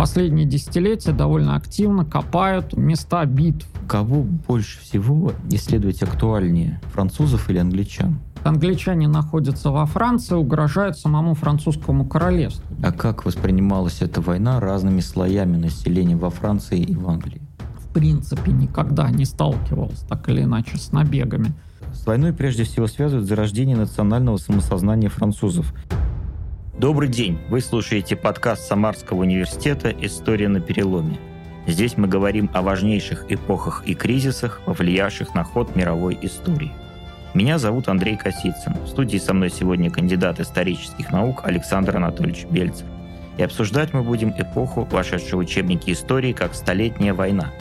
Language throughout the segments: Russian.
последние десятилетия довольно активно копают места битв. Кого больше всего исследовать актуальнее, французов или англичан? Англичане находятся во Франции, угрожают самому французскому королевству. А как воспринималась эта война разными слоями населения во Франции и в Англии? В принципе, никогда не сталкивался так или иначе с набегами. С войной прежде всего связывают зарождение национального самосознания французов. Добрый день! Вы слушаете подкаст Самарского университета «История на переломе». Здесь мы говорим о важнейших эпохах и кризисах, повлиявших на ход мировой истории. Меня зовут Андрей Косицын. В студии со мной сегодня кандидат исторических наук Александр Анатольевич Бельцев. И обсуждать мы будем эпоху, вошедшую в учебники истории как «Столетняя война».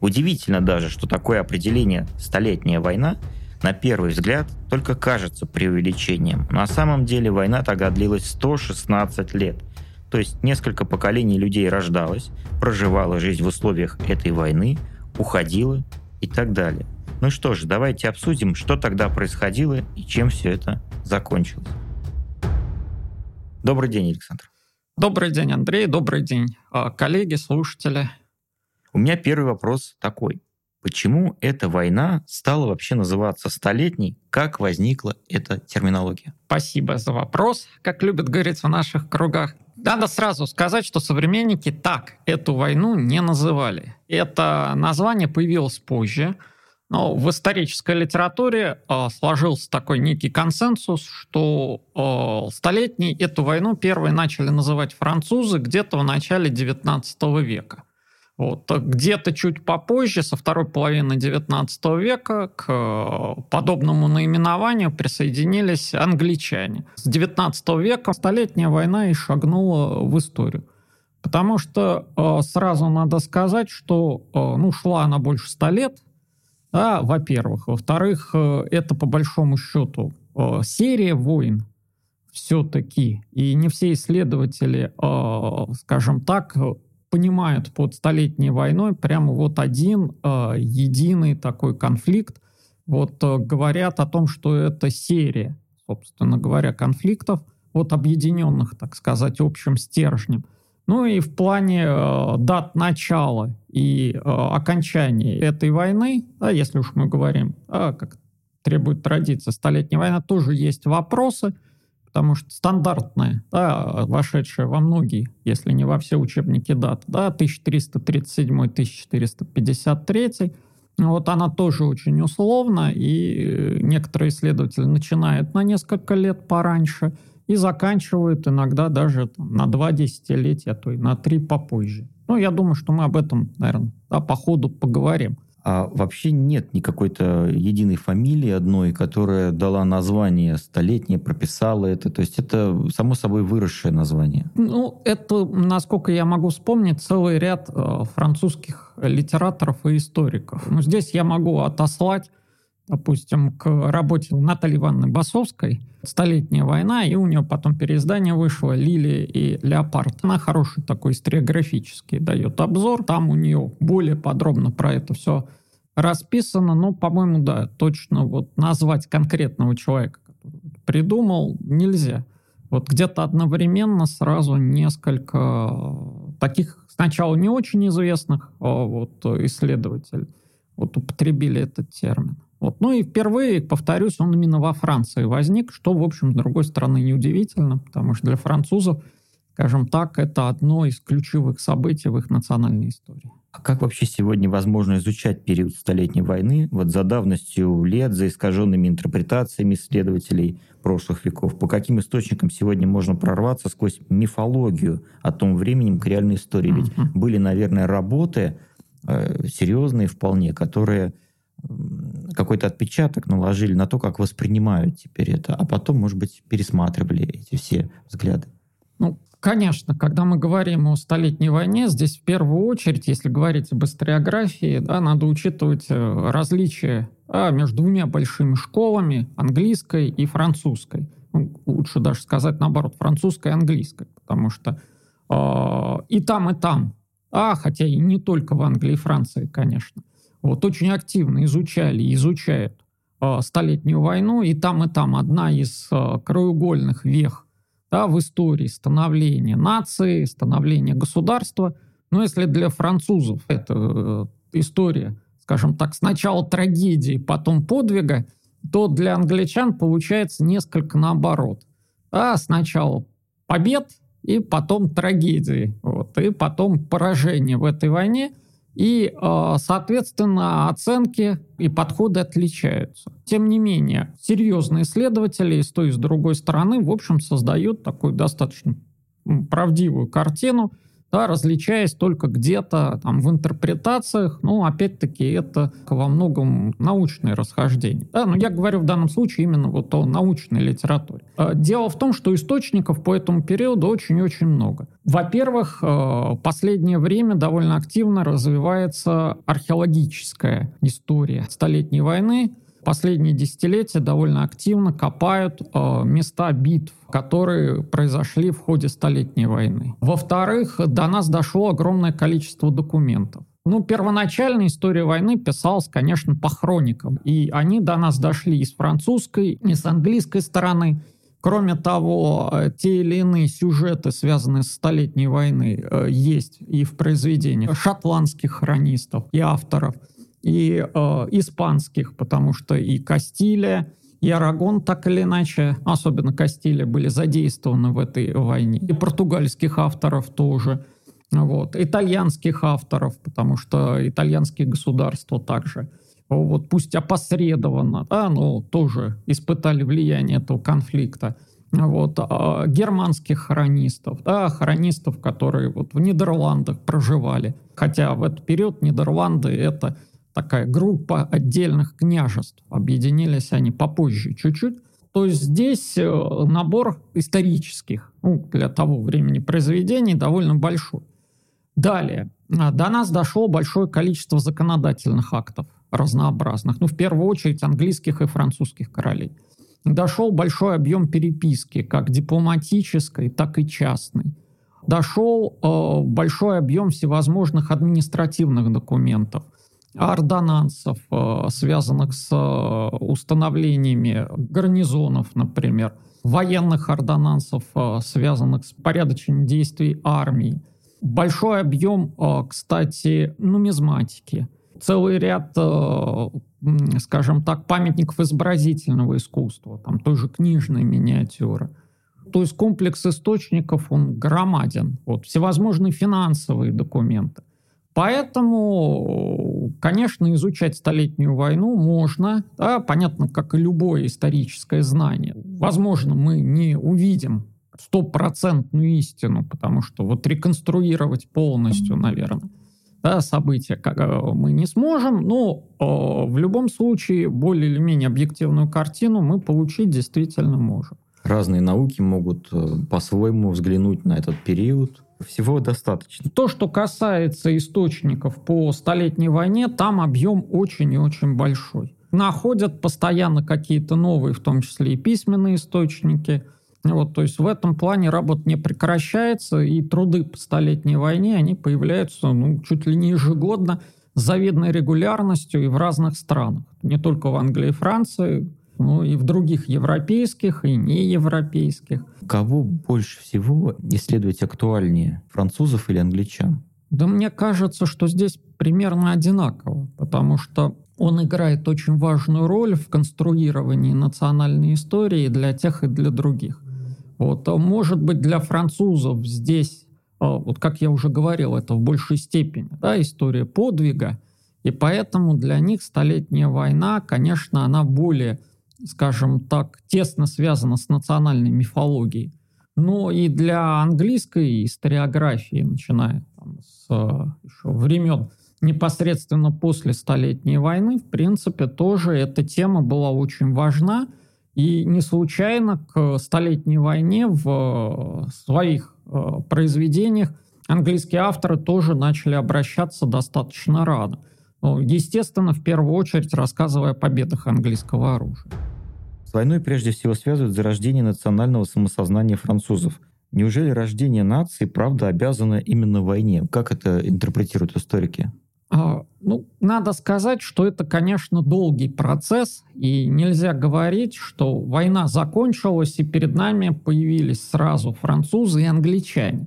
Удивительно даже, что такое определение «столетняя война» на первый взгляд только кажется преувеличением. На самом деле война тогда длилась 116 лет. То есть несколько поколений людей рождалось, проживало жизнь в условиях этой войны, уходило и так далее. Ну что ж, давайте обсудим, что тогда происходило и чем все это закончилось. Добрый день, Александр. Добрый день, Андрей. Добрый день, а, коллеги, слушатели. У меня первый вопрос такой. Почему эта война стала вообще называться столетней? Как возникла эта терминология? Спасибо за вопрос, как любят говорить в наших кругах. Надо сразу сказать, что современники так эту войну не называли. Это название появилось позже, но в исторической литературе э, сложился такой некий консенсус, что э, столетней эту войну первые начали называть французы где-то в начале XIX века. Вот. Где-то чуть попозже, со второй половины XIX века, к э, подобному наименованию присоединились англичане. С XIX века Столетняя война и шагнула в историю. Потому что э, сразу надо сказать, что э, ну, шла она больше ста лет, да, во-первых. Во-вторых, это по большому счету серия войн все-таки. И не все исследователи, скажем так, понимают под Столетней войной прямо вот один э, единый такой конфликт. Вот э, говорят о том, что это серия, собственно говоря, конфликтов, вот объединенных, так сказать, общим стержнем. Ну и в плане э, дат начала и э, окончания этой войны, да, если уж мы говорим, а, как требует традиция, Столетняя война, тоже есть вопросы – потому что стандартная, да, вошедшая во многие, если не во все учебники дат, да, 1337-1453, вот она тоже очень условна, и некоторые исследователи начинают на несколько лет пораньше и заканчивают иногда даже там, на два десятилетия, а то и на три попозже. Ну, я думаю, что мы об этом, наверное, да, по ходу поговорим а вообще нет никакой-то единой фамилии одной, которая дала название столетнее, прописала это. То есть это само собой выросшее название. Ну, это, насколько я могу вспомнить, целый ряд э, французских литераторов и историков. Но здесь я могу отослать допустим, к работе Натальи Ивановны Басовской «Столетняя война», и у нее потом переиздание вышло «Лилия и Леопард». Она хороший такой историографический дает обзор, там у нее более подробно про это все расписано, но, по-моему, да, точно вот назвать конкретного человека, который придумал, нельзя. Вот где-то одновременно сразу несколько таких сначала не очень известных а вот, исследователей вот употребили этот термин. Вот. Ну и впервые, повторюсь, он именно во Франции возник, что, в общем, с другой стороны, неудивительно, потому что для французов, скажем так, это одно из ключевых событий в их национальной истории. А как вообще сегодня возможно изучать период Столетней войны вот за давностью лет, за искаженными интерпретациями исследователей прошлых веков? По каким источникам сегодня можно прорваться сквозь мифологию о том времени к реальной истории? Ведь uh-huh. были, наверное, работы э, серьезные вполне, которые какой-то отпечаток наложили на то, как воспринимают теперь это, а потом, может быть, пересматривали эти все взгляды. Ну, конечно, когда мы говорим о Столетней войне, здесь в первую очередь, если говорить об историографии, да, надо учитывать э, различия а, между двумя большими школами, английской и французской. Ну, лучше даже сказать наоборот, французской и английской, потому что э, и там, и там, а, хотя и не только в Англии и Франции, конечно – вот очень активно изучали и изучают э, Столетнюю войну, и там, и там одна из э, краеугольных вех да, в истории становления нации, становления государства. Но если для французов это э, история, скажем так, сначала трагедии, потом подвига, то для англичан получается несколько наоборот. А сначала побед, и потом трагедии, вот, и потом поражение в этой войне – и, э, соответственно, оценки и подходы отличаются. Тем не менее, серьезные исследователи с той, и с другой стороны, в общем, создают такую достаточно правдивую картину – да, различаясь только где-то там в интерпретациях, ну, опять-таки, это во многом научное расхождение. Да, но я говорю в данном случае именно вот о научной литературе. А, дело в том, что источников по этому периоду очень-очень много. Во-первых, а, последнее время довольно активно развивается археологическая история Столетней войны, последние десятилетия довольно активно копают э, места битв, которые произошли в ходе Столетней войны. Во-вторых, до нас дошло огромное количество документов. Ну, первоначальная история войны писалась, конечно, по хроникам. И они до нас дошли и с французской, и с английской стороны. Кроме того, э, те или иные сюжеты, связанные с Столетней войной, э, есть и в произведениях шотландских хронистов и авторов – и э, испанских, потому что и Кастилия, и Арагон так или иначе, особенно Кастилия, были задействованы в этой войне. И португальских авторов тоже. Вот. Итальянских авторов, потому что итальянские государства также вот пусть опосредованно, да, но тоже испытали влияние этого конфликта. Вот, а германских хронистов, да, хронистов, которые вот в Нидерландах проживали. Хотя в этот период Нидерланды — это такая группа отдельных княжеств. Объединились они попозже чуть-чуть. То есть здесь э, набор исторических, ну, для того времени произведений довольно большой. Далее. А, до нас дошло большое количество законодательных актов разнообразных. Ну, в первую очередь, английских и французских королей. Дошел большой объем переписки, как дипломатической, так и частной. Дошел э, большой объем всевозможных административных документов – ордонансов, э, связанных с э, установлениями гарнизонов, например, военных ордонансов, э, связанных с порядочным действием армии. Большой объем, кстати, нумизматики. Целый ряд, скажем так, памятников изобразительного искусства, там тоже книжные миниатюры. То есть комплекс источников, он громаден. Вот, всевозможные финансовые документы. Поэтому, конечно, изучать Столетнюю войну можно, да, понятно, как и любое историческое знание. Возможно, мы не увидим стопроцентную истину, потому что вот реконструировать полностью, наверное, да, события как, э, мы не сможем, но э, в любом случае более или менее объективную картину мы получить действительно можем. Разные науки могут э, по-своему взглянуть на этот период, всего достаточно. То, что касается источников по Столетней войне, там объем очень и очень большой. Находят постоянно какие-то новые, в том числе и письменные источники. Вот, то есть в этом плане работа не прекращается, и труды по Столетней войне, они появляются ну, чуть ли не ежегодно с завидной регулярностью и в разных странах. Не только в Англии и Франции, ну и в других европейских и неевропейских. Кого больше всего исследовать актуальнее, французов или англичан? Да мне кажется, что здесь примерно одинаково, потому что он играет очень важную роль в конструировании национальной истории для тех и для других. Вот, а может быть, для французов здесь, а, вот как я уже говорил, это в большей степени да, история подвига, и поэтому для них Столетняя война, конечно, она более скажем так, тесно связано с национальной мифологией, но и для английской историографии, начиная там, с еще времен непосредственно после Столетней войны, в принципе, тоже эта тема была очень важна. И не случайно к Столетней войне в своих э, произведениях английские авторы тоже начали обращаться достаточно рано. Естественно, в первую очередь рассказывая о победах английского оружия. С войной прежде всего связывают зарождение национального самосознания французов. Неужели рождение нации, правда, обязано именно войне? Как это интерпретируют историки? А, Ну, надо сказать, что это, конечно, долгий процесс, и нельзя говорить, что война закончилась, и перед нами появились сразу французы и англичане.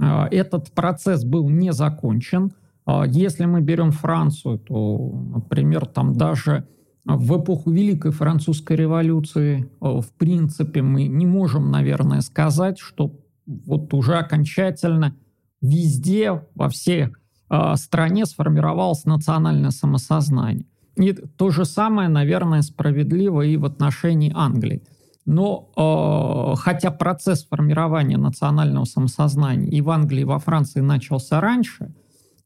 А, этот процесс был не закончен. А, если мы берем Францию, то, например, там даже в эпоху Великой Французской революции, а, в принципе, мы не можем, наверное, сказать, что вот уже окончательно везде, во всех э, стране сформировалось национальное самосознание. И то же самое, наверное, справедливо и в отношении Англии. Но э, хотя процесс формирования национального самосознания и в Англии, и во Франции начался раньше,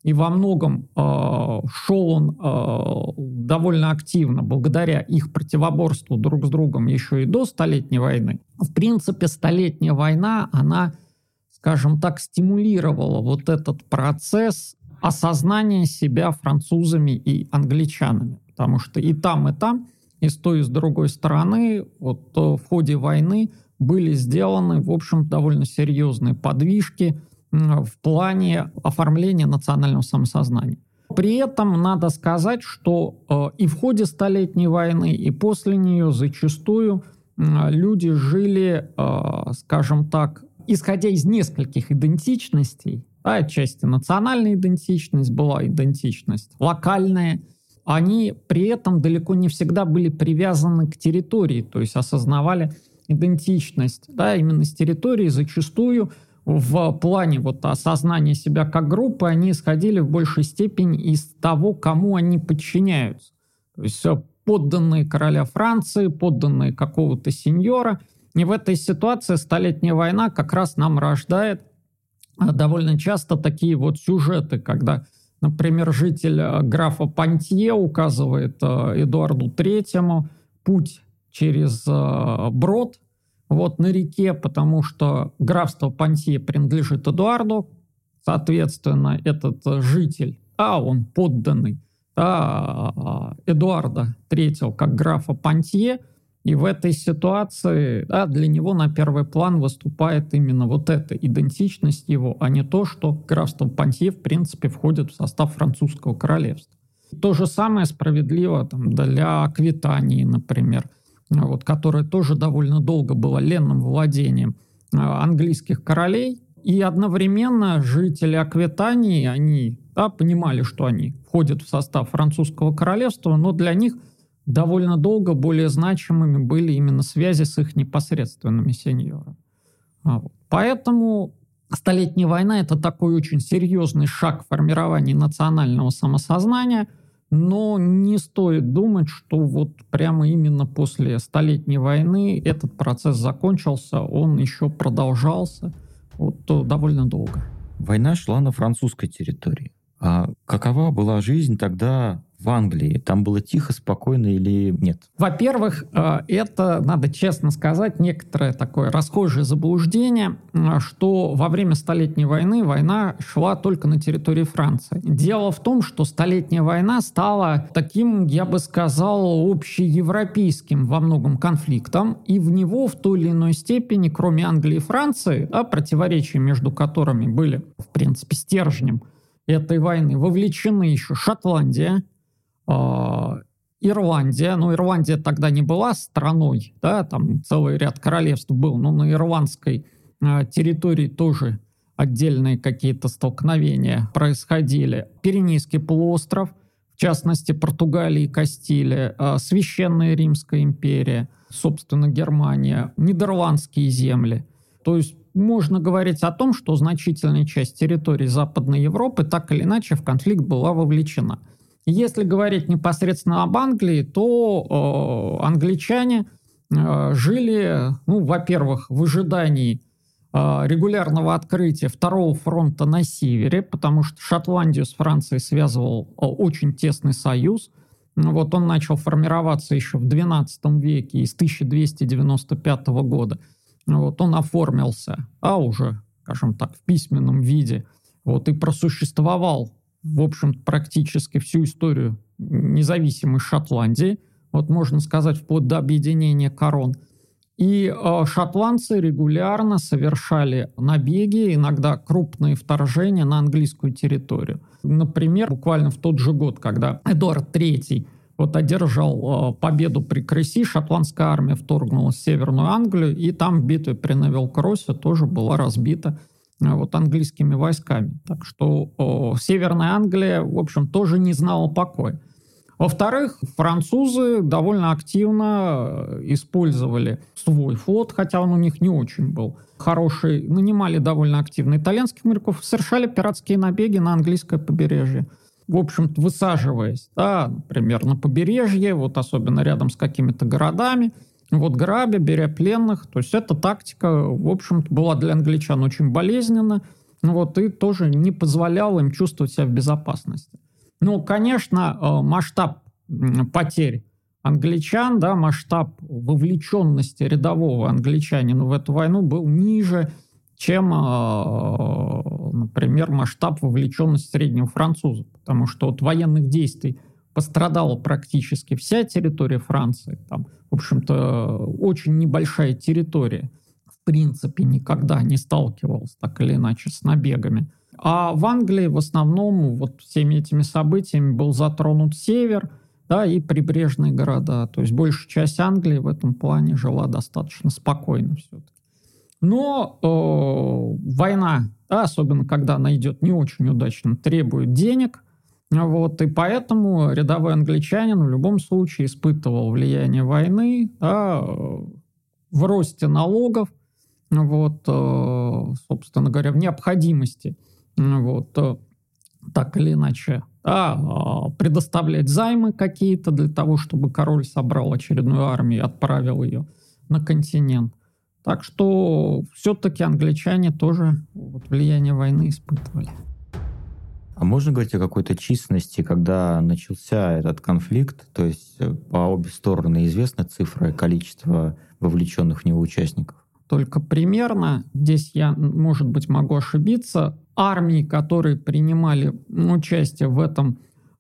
и во многом э, шел он э, довольно активно благодаря их противоборству друг с другом еще и до Столетней войны. В принципе, Столетняя война, она, скажем так, стимулировала вот этот процесс осознание себя французами и англичанами. Потому что и там, и там, и с той, и с другой стороны, вот э, в ходе войны были сделаны, в общем, довольно серьезные подвижки в плане оформления национального самосознания. При этом надо сказать, что э, и в ходе Столетней войны, и после нее зачастую люди жили, э, скажем так, исходя из нескольких идентичностей, да, отчасти национальная идентичность была идентичность, локальная. Они при этом далеко не всегда были привязаны к территории, то есть осознавали идентичность да, именно с территории. Зачастую в плане вот осознания себя как группы они исходили в большей степени из того, кому они подчиняются. То есть подданные короля Франции, подданные какого-то сеньора. И в этой ситуации Столетняя война как раз нам рождает а, довольно часто такие вот сюжеты, когда, например, житель э, графа Пантье указывает э, Эдуарду Третьему путь через брод вот на реке, потому что графство Пантье принадлежит Эдуарду, соответственно, этот житель, а он подданный да, Эдуарда Третьего как графа Пантье – и в этой ситуации да, для него на первый план выступает именно вот эта идентичность его, а не то, что графство Пантье в принципе входит в состав французского королевства. То же самое справедливо там, для Аквитании, например, вот, которая тоже довольно долго была ленным владением а, английских королей. И одновременно жители Аквитании, они да, понимали, что они входят в состав французского королевства, но для них – довольно долго более значимыми были именно связи с их непосредственными сеньорами. А. Поэтому Столетняя война – это такой очень серьезный шаг в формировании национального самосознания, но не стоит думать, что вот прямо именно после Столетней войны этот процесс закончился, он еще продолжался вот, довольно долго. Война шла на французской территории. А какова была жизнь тогда в Англии? Там было тихо, спокойно или нет? Во-первых, э, это, надо честно сказать, некоторое такое расхожее заблуждение, э, что во время Столетней войны война шла только на территории Франции. Дело в том, что Столетняя война стала таким, я бы сказал, общеевропейским во многом конфликтом, и в него в той или иной степени, кроме Англии и Франции, да, противоречия между которыми были, в принципе, стержнем этой войны, вовлечены еще Шотландия, а, Ирландия, ну, Ирландия тогда не была страной, да, там целый ряд королевств был, но на ирландской а, территории тоже отдельные какие-то столкновения происходили. Пиренейский полуостров, в частности, Португалия и Кастилия, а, Священная Римская империя, собственно, Германия, Нидерландские земли. То есть можно говорить о том, что значительная часть территории Западной Европы так или иначе в конфликт была вовлечена – если говорить непосредственно об Англии, то э, англичане э, жили, ну, во-первых, в ожидании э, регулярного открытия второго фронта на севере, потому что Шотландию с Францией связывал э, очень тесный союз. Вот он начал формироваться еще в XII веке, из 1295 года. Вот он оформился, а уже, скажем так, в письменном виде, вот и просуществовал в общем, практически всю историю независимой Шотландии, вот можно сказать, вплоть до объединения корон. И э, шотландцы регулярно совершали набеги, иногда крупные вторжения на английскую территорию. Например, буквально в тот же год, когда Эдуард III вот одержал э, победу при Креси, шотландская армия вторгнулась в Северную Англию, и там в битве при Невилл-Кроссе тоже была разбита вот английскими войсками. Так что э, Северная Англия, в общем, тоже не знала покоя. Во-вторых, французы довольно активно э, использовали свой флот, хотя он у них не очень был хороший, нанимали довольно активно итальянских моряков, совершали пиратские набеги на английское побережье. В общем-то, высаживаясь, да, например, на побережье, вот особенно рядом с какими-то городами, вот грабя, беря пленных. То есть эта тактика, в общем-то, была для англичан очень болезненна, вот, и тоже не позволяла им чувствовать себя в безопасности. Ну, конечно, э, масштаб потерь англичан, да, масштаб вовлеченности рядового англичанина в эту войну был ниже, чем, э, например, масштаб вовлеченности среднего француза. Потому что от военных действий пострадала практически вся территория Франции. Там, в общем-то, очень небольшая территория в принципе никогда не сталкивалась так или иначе с набегами. А в Англии в основном вот всеми этими событиями был затронут север, да, и прибрежные города. То есть большая часть Англии в этом плане жила достаточно спокойно все-таки. Но э, война, да, особенно когда она идет не очень удачно, требует денег. Вот, и поэтому рядовой англичанин в любом случае испытывал влияние войны да, в росте налогов, вот, э, собственно говоря, в необходимости вот, э, так или иначе, да, а, предоставлять займы какие-то для того, чтобы король собрал очередную армию и отправил ее на континент. Так что все-таки англичане тоже вот, влияние войны испытывали. А можно говорить о какой-то численности, когда начался этот конфликт? То есть э, по обе стороны известна цифра количества вовлеченных в него участников? Только примерно, здесь я, может быть, могу ошибиться, армии, которые принимали участие в этом э,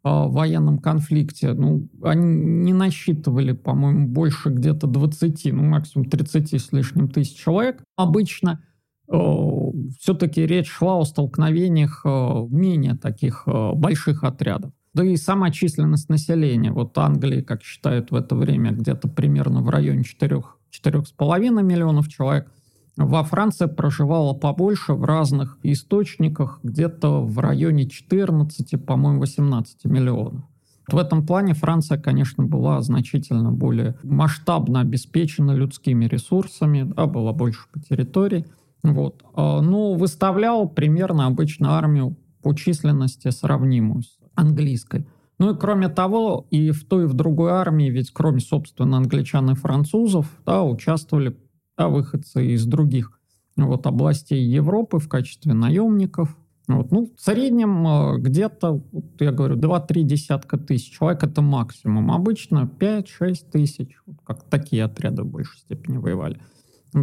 военном конфликте, ну, они не насчитывали, по-моему, больше где-то 20, ну, максимум 30 с лишним тысяч человек. Обычно все-таки речь шла о столкновениях э, менее таких э, больших отрядов. Да и сама численность населения. Вот Англии, как считают в это время, где-то примерно в районе 4, 4,5 миллионов человек. Во Франции проживало побольше в разных источниках, где-то в районе 14, по-моему, 18 миллионов. В этом плане Франция, конечно, была значительно более масштабно обеспечена людскими ресурсами, да, была больше по территории. Вот. А, но выставлял примерно обычно армию по численности сравнимую с английской. Ну и кроме того, и в той, и в другой армии, ведь кроме, собственно, англичан и французов, да, участвовали да, выходцы из других вот, областей Европы в качестве наемников. Вот, ну, в среднем э, где-то, вот я говорю, 2-3 десятка тысяч человек это максимум. Обычно 5-6 тысяч, вот как такие отряды в большей степени воевали.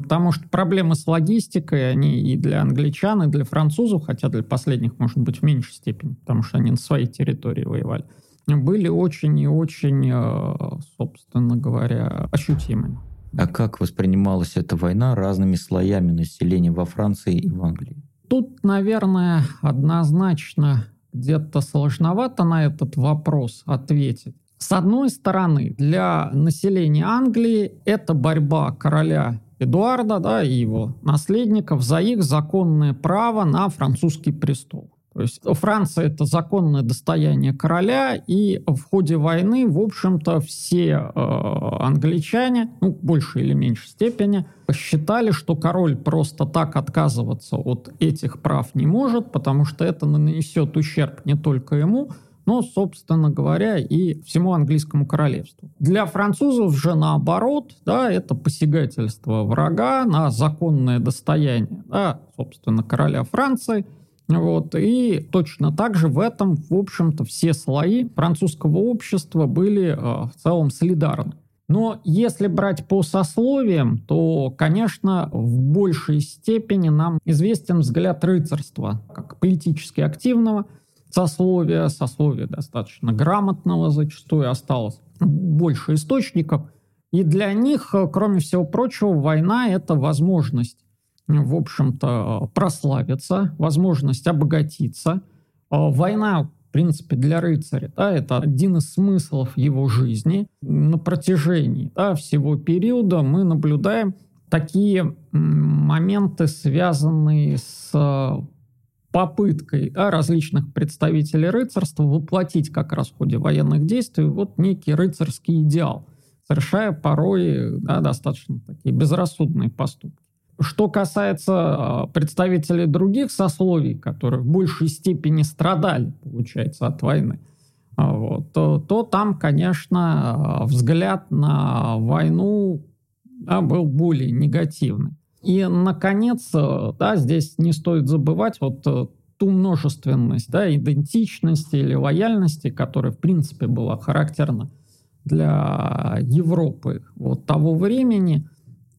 Потому что проблемы с логистикой, они и для англичан, и для французов, хотя для последних, может быть, в меньшей степени, потому что они на своей территории воевали, были очень и очень, э, собственно говоря, ощутимыми. А как воспринималась эта война разными слоями населения во Франции и в Англии? Тут, наверное, однозначно где-то сложновато на этот вопрос ответить. С одной стороны, для населения Англии это борьба короля Эдуарда да, и его наследников за их законное право на французский престол. То есть Франция это законное достояние короля, и в ходе войны, в общем-то, все э, англичане, ну, в большей или меньшей степени, посчитали, что король просто так отказываться от этих прав не может, потому что это нанесет ущерб не только ему, но, собственно говоря, и всему английскому королевству. Для французов же наоборот, да, это посягательство врага на законное достояние, да, собственно, короля Франции – вот. И точно так же в этом, в общем-то, все слои французского общества были э, в целом солидарны. Но если брать по сословиям, то, конечно, в большей степени нам известен взгляд рыцарства, как политически активного сословия, сословия достаточно грамотного зачастую осталось больше источников, И для них, э, кроме всего прочего, война – это возможность, в общем-то, прославиться, возможность обогатиться. Война, в принципе, для рыцаря, да, это один из смыслов его жизни. На протяжении да, всего периода мы наблюдаем такие моменты, связанные с попыткой да, различных представителей рыцарства воплотить как раз в ходе военных действий вот некий рыцарский идеал, совершая порой да, достаточно такие безрассудные поступки. Что касается а, представителей других сословий, которые в большей степени страдали, получается, от войны, а, вот, то, то там, конечно, взгляд на войну да, был более негативный. И, наконец, э, да, здесь не стоит забывать вот э, ту множественность, да, идентичности или лояльности, которая, в принципе, была характерна для Европы вот того времени.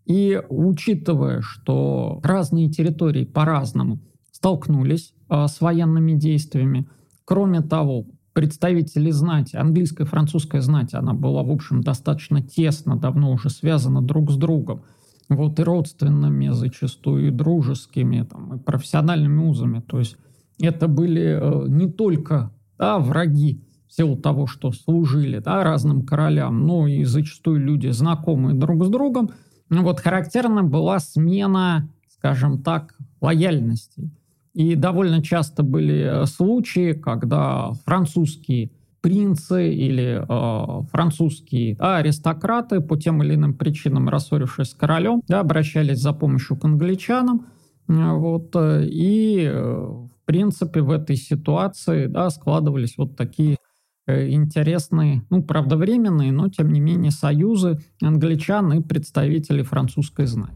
И учитывая, что разные территории по-разному столкнулись э, с военными действиями, кроме того, представители знати, английская и французская знать, она была, в общем, достаточно тесно, давно уже связана друг с другом – вот и родственными зачастую, и дружескими, там, и профессиональными узами. То есть это были э, не только да, враги в силу того, что служили да, разным королям, но и зачастую люди, знакомые друг с другом. Вот характерна была смена, скажем так, лояльности. И довольно часто были э, случаи, когда французские принцы или э, французские да, аристократы по тем или иным причинам, рассорившись с королем, да, обращались за помощью к англичанам. Э, вот, э, и, э, в принципе, в этой ситуации да, складывались вот такие интересные, ну, правда, временные, но, тем не менее, союзы англичан и представителей французской знати.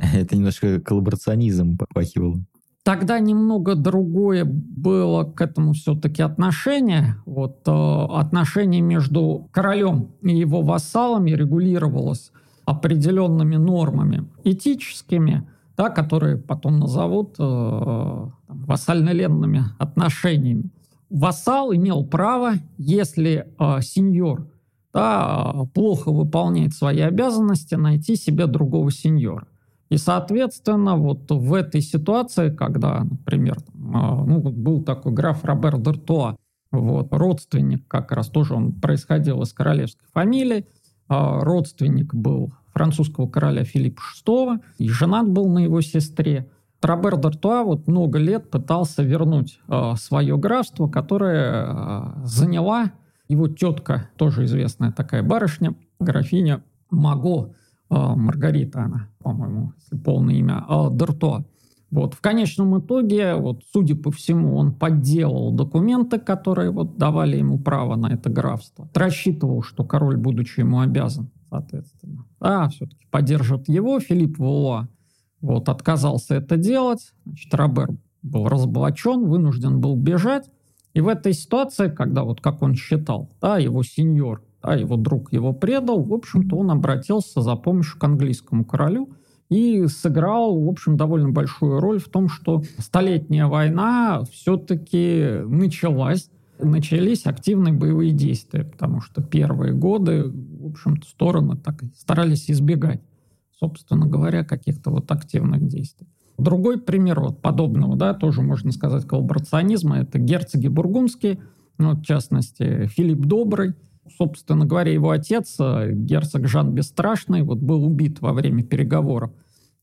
Это немножко коллаборационизм попахивало. Тогда немного другое было к этому все-таки отношение. Вот э, отношение между королем и его вассалами регулировалось определенными нормами этическими, да, которые потом назовут э, вассально-ленными отношениями. Вассал имел право, если э, сеньор да, плохо выполняет свои обязанности, найти себе другого сеньора. И, соответственно, вот в этой ситуации, когда, например, а, ну, был такой граф Робер Д'Артуа, вот, родственник как раз тоже он происходил из королевской фамилии, а, родственник был французского короля Филиппа VI, и женат был на его сестре. Робер Д'Артуа вот много лет пытался вернуть э, свое графство, которое э, заняла его тетка, тоже известная такая барышня, графиня Маго, Маргарита она, по-моему, полное имя, а, Дерто. Вот. В конечном итоге, вот, судя по всему, он подделал документы, которые вот, давали ему право на это графство. Рассчитывал, что король, будучи ему обязан, соответственно, а все-таки поддержит его. Филипп Вуа вот, отказался это делать. Значит, Робер был разоблачен, вынужден был бежать. И в этой ситуации, когда, вот как он считал, да, его сеньор а его друг его предал, в общем-то, он обратился за помощью к английскому королю и сыграл, в общем, довольно большую роль в том, что Столетняя война все-таки началась, начались активные боевые действия, потому что первые годы, в общем-то, стороны так старались избегать, собственно говоря, каких-то вот активных действий. Другой пример вот подобного, да, тоже можно сказать, коллаборационизма, это герцоги бургундские, ну, в частности, Филипп Добрый, собственно говоря, его отец, э, герцог Жан Бесстрашный, вот был убит во время переговоров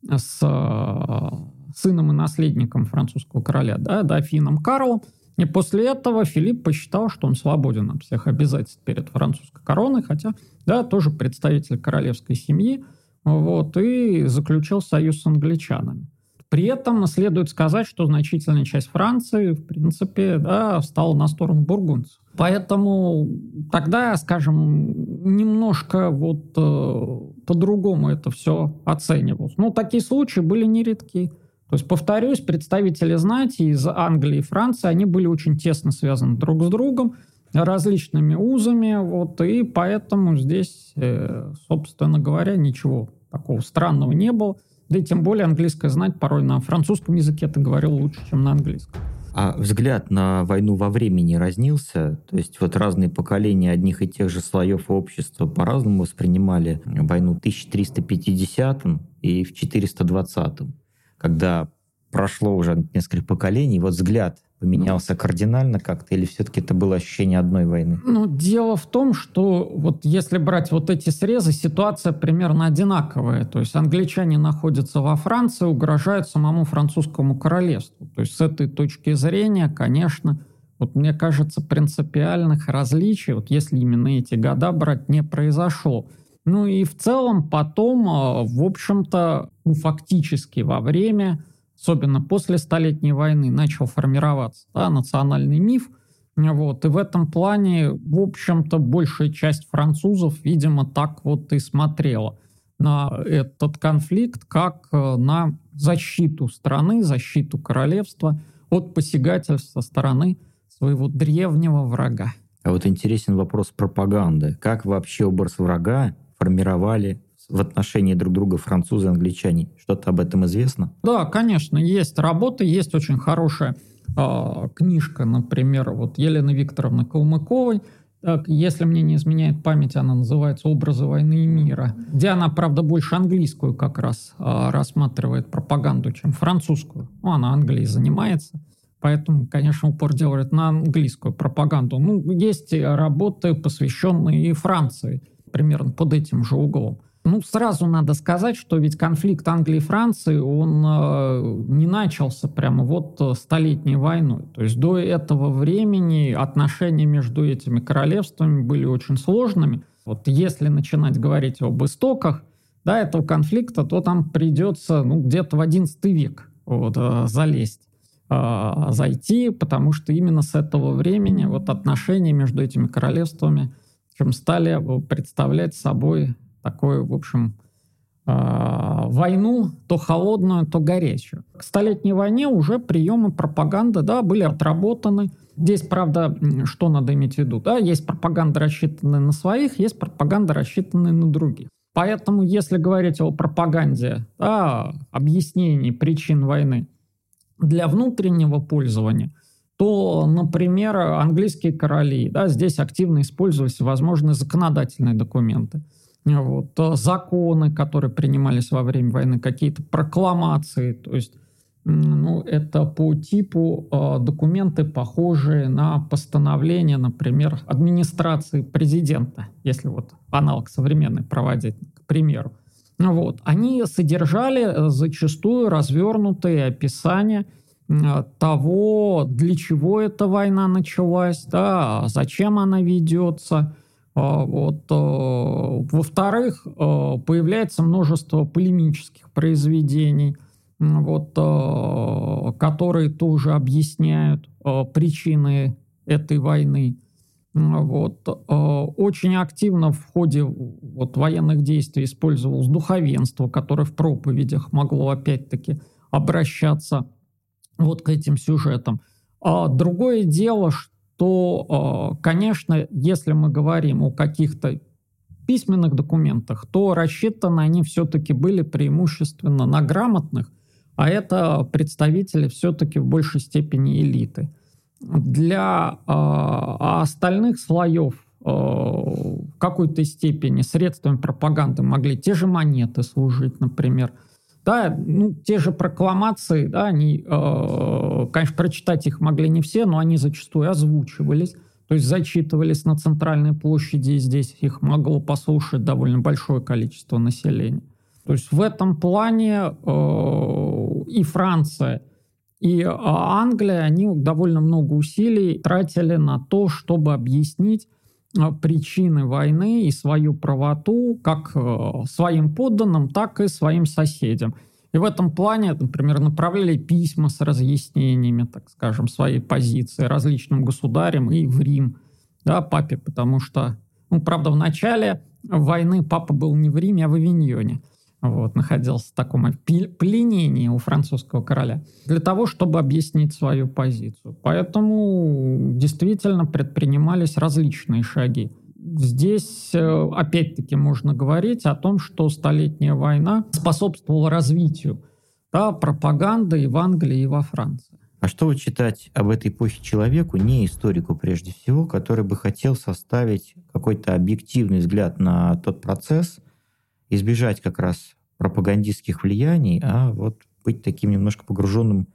с э, сыном и наследником французского короля, да, дофином Карлом. И после этого Филипп посчитал, что он свободен от всех обязательств перед французской короной, хотя, да, тоже представитель королевской семьи, вот, и заключил союз с англичанами. При этом следует сказать, что значительная часть Франции, в принципе, да, встала на сторону бургундцев. Поэтому тогда, скажем, немножко вот э, по-другому это все оценивалось. Но такие случаи были нередки. То есть, повторюсь, представители знати из Англии и Франции, они были очень тесно связаны друг с другом, различными узами, вот, и поэтому здесь, э, собственно говоря, ничего такого странного не было. Да и тем более английская знать порой на французском языке это говорил лучше, чем на английском. А взгляд на войну во времени разнился? То есть вот разные поколения одних и тех же слоев общества по-разному воспринимали войну в 1350 и в 420 когда прошло уже несколько поколений, вот взгляд поменялся кардинально как-то, или все-таки это было ощущение одной войны? Ну, дело в том, что вот если брать вот эти срезы, ситуация примерно одинаковая. То есть англичане находятся во Франции, угрожают самому французскому королевству. То есть с этой точки зрения, конечно, вот мне кажется, принципиальных различий, вот если именно эти года брать, не произошло. Ну и в целом потом, а, в общем-то, ну, фактически во время особенно после Столетней войны, начал формироваться да, национальный миф. Вот. И в этом плане, в общем-то, большая часть французов, видимо, так вот и смотрела на этот конфликт как э, на защиту страны, защиту королевства от посягательств со стороны своего древнего врага. А вот интересен вопрос пропаганды. Как вообще образ врага формировали в отношении друг друга французы и англичане? Что-то об этом известно? Да, конечно, есть работы, есть очень хорошая э, книжка, например, вот Елены Викторовны Калмыковой, так, если мне не изменяет память, она называется «Образы войны и мира», где она, правда, больше английскую как раз э, рассматривает пропаганду, чем французскую. Ну, она Англией занимается, поэтому, конечно, упор делает на английскую пропаганду. Ну, есть работы, посвященные и Франции, примерно под этим же углом. Ну, сразу надо сказать, что ведь конфликт Англии и Франции, он э, не начался прямо вот э, столетней войной. То есть до этого времени отношения между этими королевствами были очень сложными. Вот если начинать говорить об истоках да, этого конфликта, то там придется ну, где-то в XI век вот, э, залезть э, зайти, потому что именно с этого времени вот отношения между этими королевствами чем стали представлять собой такую, в общем, а, войну, то холодную, то горячую. К Столетней войне уже приемы пропаганды да, были отработаны. Здесь, правда, что надо иметь в виду? Да, есть пропаганда, рассчитанная на своих, есть пропаганда, рассчитанная на других. Поэтому, если говорить о пропаганде, да, объяснении причин войны для внутреннего пользования, то, например, английские короли, да, здесь активно использовались возможные законодательные документы – вот, э, законы, которые принимались во время войны, какие-то прокламации, то есть ну, это по типу э, документы, похожие на постановление, например, администрации президента, если вот аналог современный проводить, к примеру. Вот. Они содержали э, зачастую развернутые описания того, для чего эта война началась, да, зачем она ведется, вот. Э, во-вторых, э, появляется множество полемических произведений, вот, э, которые тоже объясняют причины этой войны. Вот. Очень активно в ходе вот, военных действий использовалось духовенство, которое в проповедях могло опять-таки обращаться вот к этим сюжетам. А другое дело, что то, а, конечно, если мы говорим о каких-то письменных документах, то рассчитаны они все-таки были преимущественно на грамотных, а это представители все-таки в большей степени элиты. Для э, остальных слоев э, в какой-то степени средствами пропаганды могли те же монеты служить, например, да, ну, те же прокламации, да, они, э, конечно, прочитать их могли не все, но они зачастую озвучивались, то есть зачитывались на центральной площади, и здесь их могло послушать довольно большое количество населения. То есть в этом плане э, и Франция, и э, Англия, они довольно много усилий тратили на то, чтобы объяснить причины войны и свою правоту как э, своим подданным, так и своим соседям. И в этом плане, например, направляли письма с разъяснениями, так скажем, своей позиции различным государям и в Рим, да, папе, потому что, ну, правда, в начале войны папа был не в Риме, а в Авиньоне вот, находился в таком пленении у французского короля, для того, чтобы объяснить свою позицию. Поэтому действительно предпринимались различные шаги. Здесь, э, опять-таки, можно говорить о том, что Столетняя война способствовала развитию да, пропаганды и в Англии, и во Франции. А что вот читать об этой эпохе человеку, не историку прежде всего, который бы хотел составить какой-то объективный взгляд на тот процесс, избежать как раз пропагандистских влияний, а вот быть таким немножко погруженным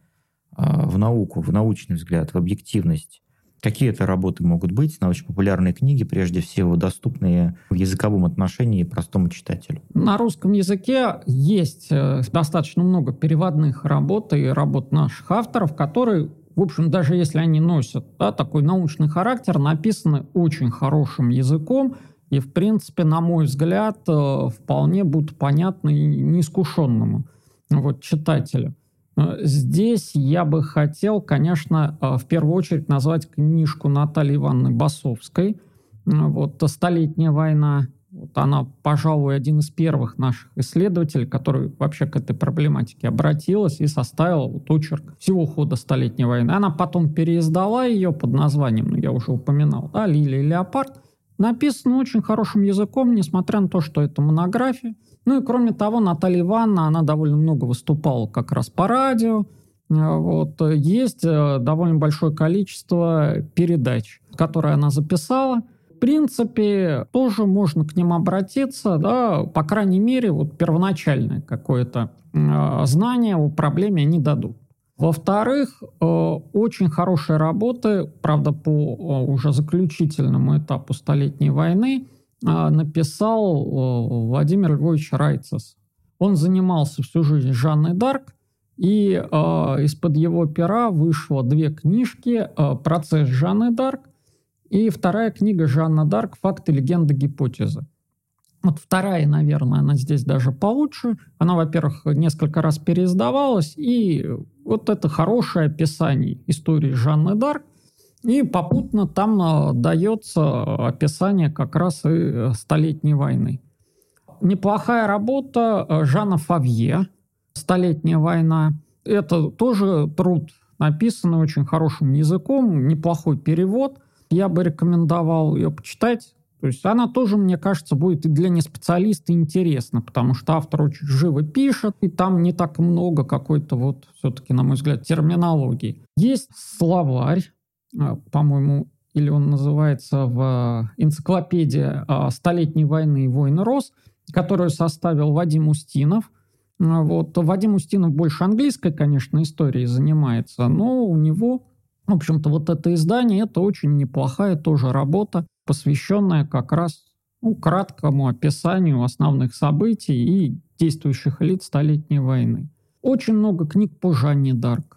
а, в науку, в научный взгляд, в объективность. Какие это работы могут быть? Научно-популярные книги, прежде всего, доступные в языковом отношении простому читателю. На русском языке есть э, достаточно много переводных работ и работ наших авторов, которые, в общем, даже если они носят да, такой научный характер, написаны очень хорошим языком, и, в принципе, на мой взгляд, э, вполне будут понятны неискушенному вот, читателю. Э, здесь я бы хотел, конечно, э, в первую очередь назвать книжку Натальи Ивановны Басовской. Вот «Столетняя война». Вот она, пожалуй, один из первых наших исследователей, который вообще к этой проблематике обратилась и составила вот очерк всего хода Столетней войны. Она потом переиздала ее под названием, ну, я уже упоминал, да, «Лилия и леопард». Написано очень хорошим языком, несмотря на то, что это монография. Ну и кроме того, Наталья Ивановна, она довольно много выступала как раз по радио. Э, вот. Есть э, довольно большое количество передач, которые она записала. В принципе, тоже можно к ним обратиться, да, по крайней мере, вот первоначальное какое-то э, знание о проблеме они дадут. Во-вторых, очень хорошие работы, правда, по уже заключительному этапу Столетней войны, а, написал Владимир Львович Райцес. Он занимался всю жизнь Жанной Дарк, и э, из-под его пера вышло две книжки э, «Процесс Жанны Дарк» и вторая книга «Жанна Дарк. Факты, легенды, гипотезы». Вот вторая, наверное, она здесь даже получше. Она, во-первых, несколько раз переиздавалась, и вот это хорошее описание истории Жанны Дарк – и попутно там дается описание как раз и э, Столетней войны. Неплохая работа э, Жана Фавье «Столетняя война». Это тоже труд, написанный очень хорошим языком, неплохой перевод. Я бы рекомендовал ее почитать. То есть она тоже, мне кажется, будет и для неспециалиста интересна, потому что автор очень живо пишет, и там не так много какой-то вот все-таки, на мой взгляд, терминологии. Есть словарь а, по-моему, или он называется в энциклопедии а, «Столетней войны и войны Рос», которую составил Вадим Устинов. Вот. Вадим Устинов больше английской, конечно, историей занимается, но у него, в общем-то, вот это издание, это очень неплохая тоже работа, посвященная как раз ну, краткому описанию основных событий и действующих лиц Столетней войны. Очень много книг по Жанне Дарк.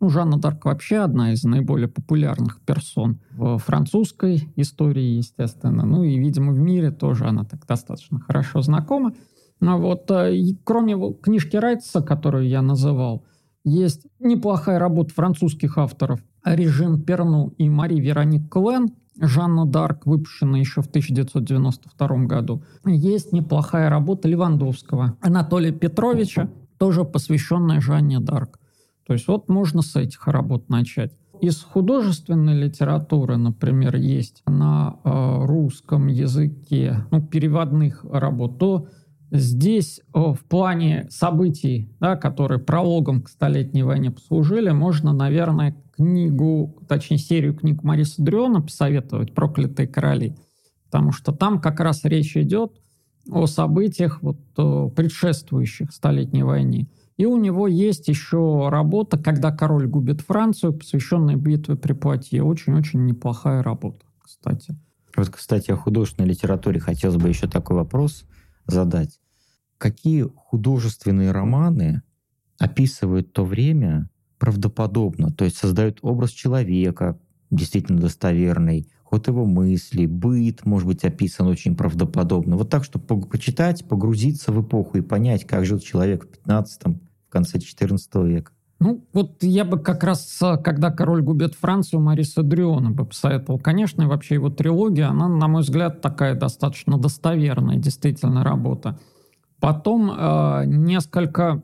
Ну, Жанна Дарк вообще одна из наиболее популярных персон в французской истории, естественно. Ну и, видимо, в мире тоже она так достаточно хорошо знакома. Но вот э, кроме книжки Райтса, которую я называл, есть неплохая работа французских авторов Режим Перну и Мари Вероник Клен, Жанна Дарк, выпущенная еще в 1992 году. Есть неплохая работа Левандовского Анатолия Петровича, тоже посвященная Жанне Дарк. То есть вот можно с этих работ начать. Из художественной литературы, например, есть на э, русском языке ну, переводных работ, то здесь в плане событий, да, которые прологом к Столетней войне послужили, можно, наверное, книгу, точнее серию книг Мариса Дрёна посоветовать «Проклятые короли», потому что там как раз речь идет о событиях, вот, предшествующих Столетней войне. И у него есть еще работа «Когда король губит Францию», посвященная битве при Платье. Очень-очень неплохая работа, кстати. Вот, кстати, о художественной литературе хотелось бы еще такой вопрос задать. Какие художественные романы описывают то время правдоподобно, то есть создают образ человека, действительно достоверный, ход его мыслей, быт может быть описан очень правдоподобно. Вот так, чтобы почитать, погрузиться в эпоху и понять, как жил человек в 15 в конце XIV века. Ну, вот я бы как раз, когда «Король губит Францию», Мариса Дриона бы посоветовал. Конечно, вообще его трилогия, она, на мой взгляд, такая достаточно достоверная, действительно, работа. Потом э, несколько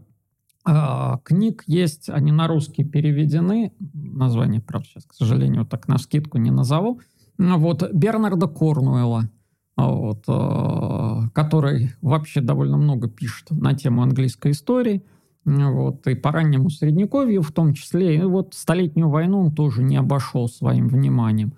э, книг есть, они на русский переведены. Название, правда, сейчас, к сожалению, так на скидку не назову. Вот Бернарда Корнуэлла, вот, э, который вообще довольно много пишет на тему английской истории – вот, и по раннему Средневековью в том числе, и вот Столетнюю войну он тоже не обошел своим вниманием.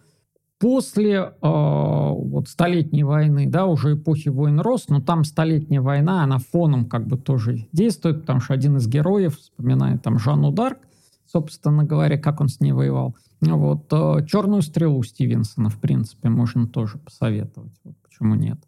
После э, вот Столетней войны, да, уже эпохи войн рос, но там Столетняя война, она фоном как бы тоже действует, потому что один из героев, вспоминает там Жанну Дарк, собственно говоря, как он с ней воевал. Вот, э, «Черную стрелу» Стивенсона, в принципе, можно тоже посоветовать. Вот почему нет.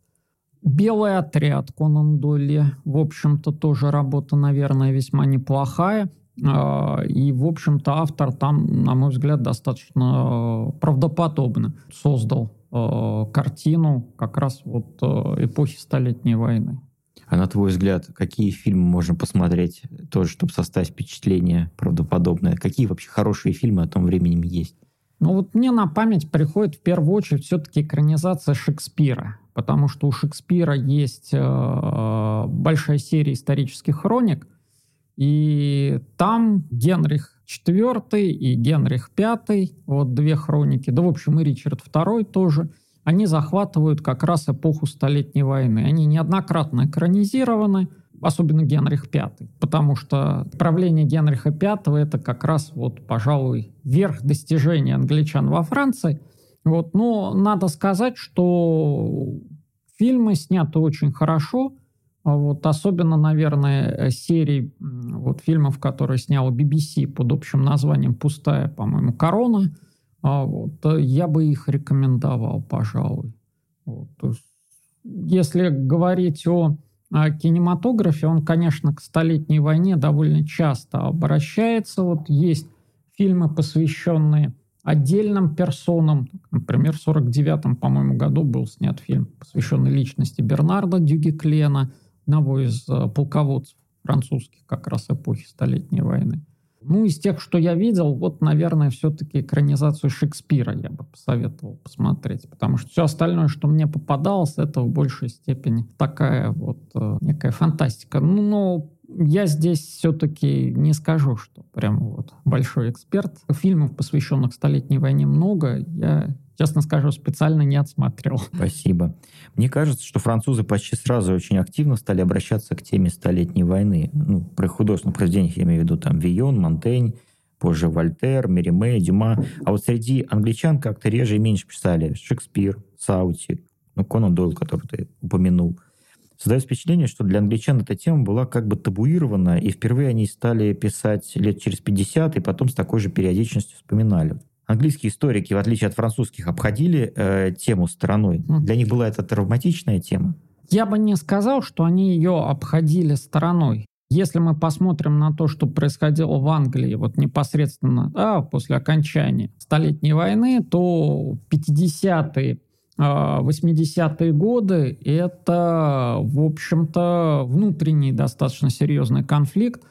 «Белый отряд» Конан Дойли, в общем-то, тоже работа, наверное, весьма неплохая. Э, и, в общем-то, автор там, на мой взгляд, достаточно э, правдоподобно создал картину как раз вот эпохи Столетней войны. А на твой взгляд, какие фильмы можно посмотреть тоже, чтобы составить впечатление правдоподобное? Какие вообще хорошие фильмы о том времени есть? Ну вот мне на память приходит в первую очередь все-таки экранизация Шекспира, потому что у Шекспира есть э, большая серия исторических хроник, и там Генрих IV и Генрих V, вот две хроники, да в общем и Ричард II тоже – они захватывают как раз эпоху Столетней войны. Они неоднократно экранизированы, особенно Генрих V, потому что правление Генриха V это как раз вот, пожалуй, верх достижений англичан во Франции. Вот, но надо сказать, что фильмы сняты очень хорошо, вот, особенно, наверное, серии вот, фильмов, которые снял BBC под общим названием «Пустая, по-моему, корона», а вот, э, я бы их рекомендовал, пожалуй. Вот, если говорить о, о кинематографе, он, конечно, к Столетней войне довольно часто обращается. Вот есть фильмы, посвященные отдельным персонам. Например, в 49 по-моему, году был снят фильм, посвященный личности Бернарда Дюгеклена, одного из э, полководцев французских как раз эпохи Столетней войны. Ну, из тех, что я видел, вот, наверное, все-таки экранизацию Шекспира я бы посоветовал посмотреть, потому что все остальное, что мне попадалось, это в большей степени такая вот э, некая фантастика. Ну, но я здесь все-таки не скажу, что прям вот большой эксперт. Фильмов, посвященных Столетней войне, много. Я честно скажу, специально не отсматривал. Спасибо. Мне кажется, что французы почти сразу очень активно стали обращаться к теме Столетней войны. Ну, при художественных произведениях я имею в виду там Вион, Монтень, позже Вольтер, Мериме, Дюма. А вот среди англичан как-то реже и меньше писали Шекспир, Саути, ну, Конан Дойл, который ты упомянул. Создается впечатление, что для англичан эта тема была как бы табуирована, и впервые они стали писать лет через 50, и потом с такой же периодичностью вспоминали английские историки, в отличие от французских, обходили э, тему стороной? Для них была это травматичная тема? Я бы не сказал, что они ее обходили стороной. Если мы посмотрим на то, что происходило в Англии вот непосредственно да, после окончания Столетней войны, то 50-е, 80-е годы это, в общем-то, внутренний достаточно серьезный конфликт,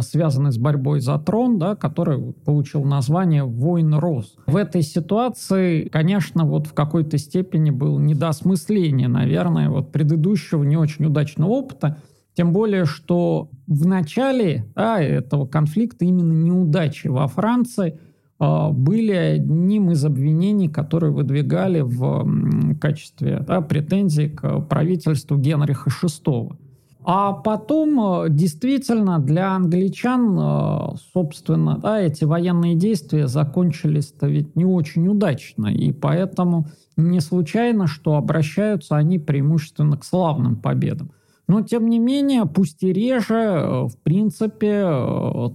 связанный с борьбой за трон, да, который получил название «Войн Рос». В этой ситуации, конечно, вот в какой-то степени был недосмысление, наверное, вот предыдущего не очень удачного опыта, тем более, что в начале да, этого конфликта именно неудачи во Франции э, были одним из обвинений, которые выдвигали в качестве да, претензий к правительству Генриха VI. А потом э, действительно для англичан, э, собственно, да, эти военные действия закончились-то ведь не очень удачно. И поэтому не случайно, что обращаются они преимущественно к славным победам. Но, тем не менее, пусть и реже, э, в принципе,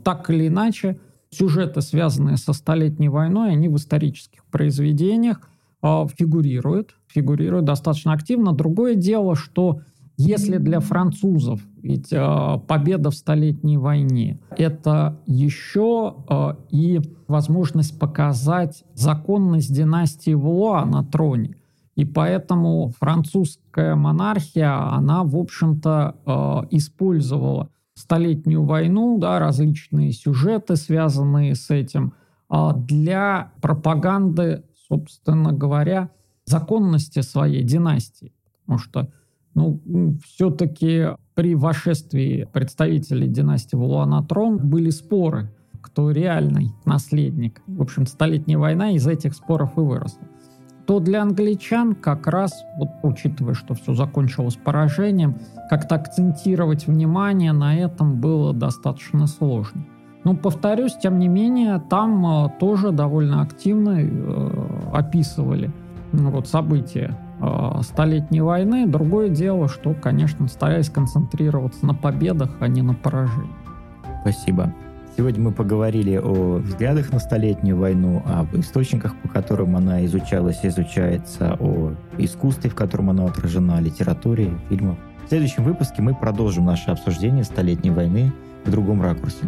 так или иначе, сюжеты, связанные со Столетней войной, они в исторических произведениях фигурируют, фигурируют достаточно активно. Другое дело, что если для французов ведь э, победа в Столетней войне – это еще э, и возможность показать законность династии Вуа на троне. И поэтому французская монархия, она, в общем-то, э, использовала Столетнюю войну, да, различные сюжеты, связанные с этим, для пропаганды, собственно говоря, законности своей династии. Потому что ну, все-таки при вошествии представителей династии Валуа на трон были споры, кто реальный наследник. В общем, Столетняя война из этих споров и выросла. то для англичан как раз, вот учитывая, что все закончилось поражением, как-то акцентировать внимание на этом было достаточно сложно. Но, повторюсь, тем не менее, там э, тоже довольно активно э, описывали ну, вот, события Столетней войны. Другое дело, что, конечно, старались концентрироваться на победах, а не на поражении. Спасибо. Сегодня мы поговорили о взглядах на Столетнюю войну, об источниках, по которым она изучалась и изучается, о искусстве, в котором она отражена, литературе, фильмах. В следующем выпуске мы продолжим наше обсуждение Столетней войны в другом ракурсе.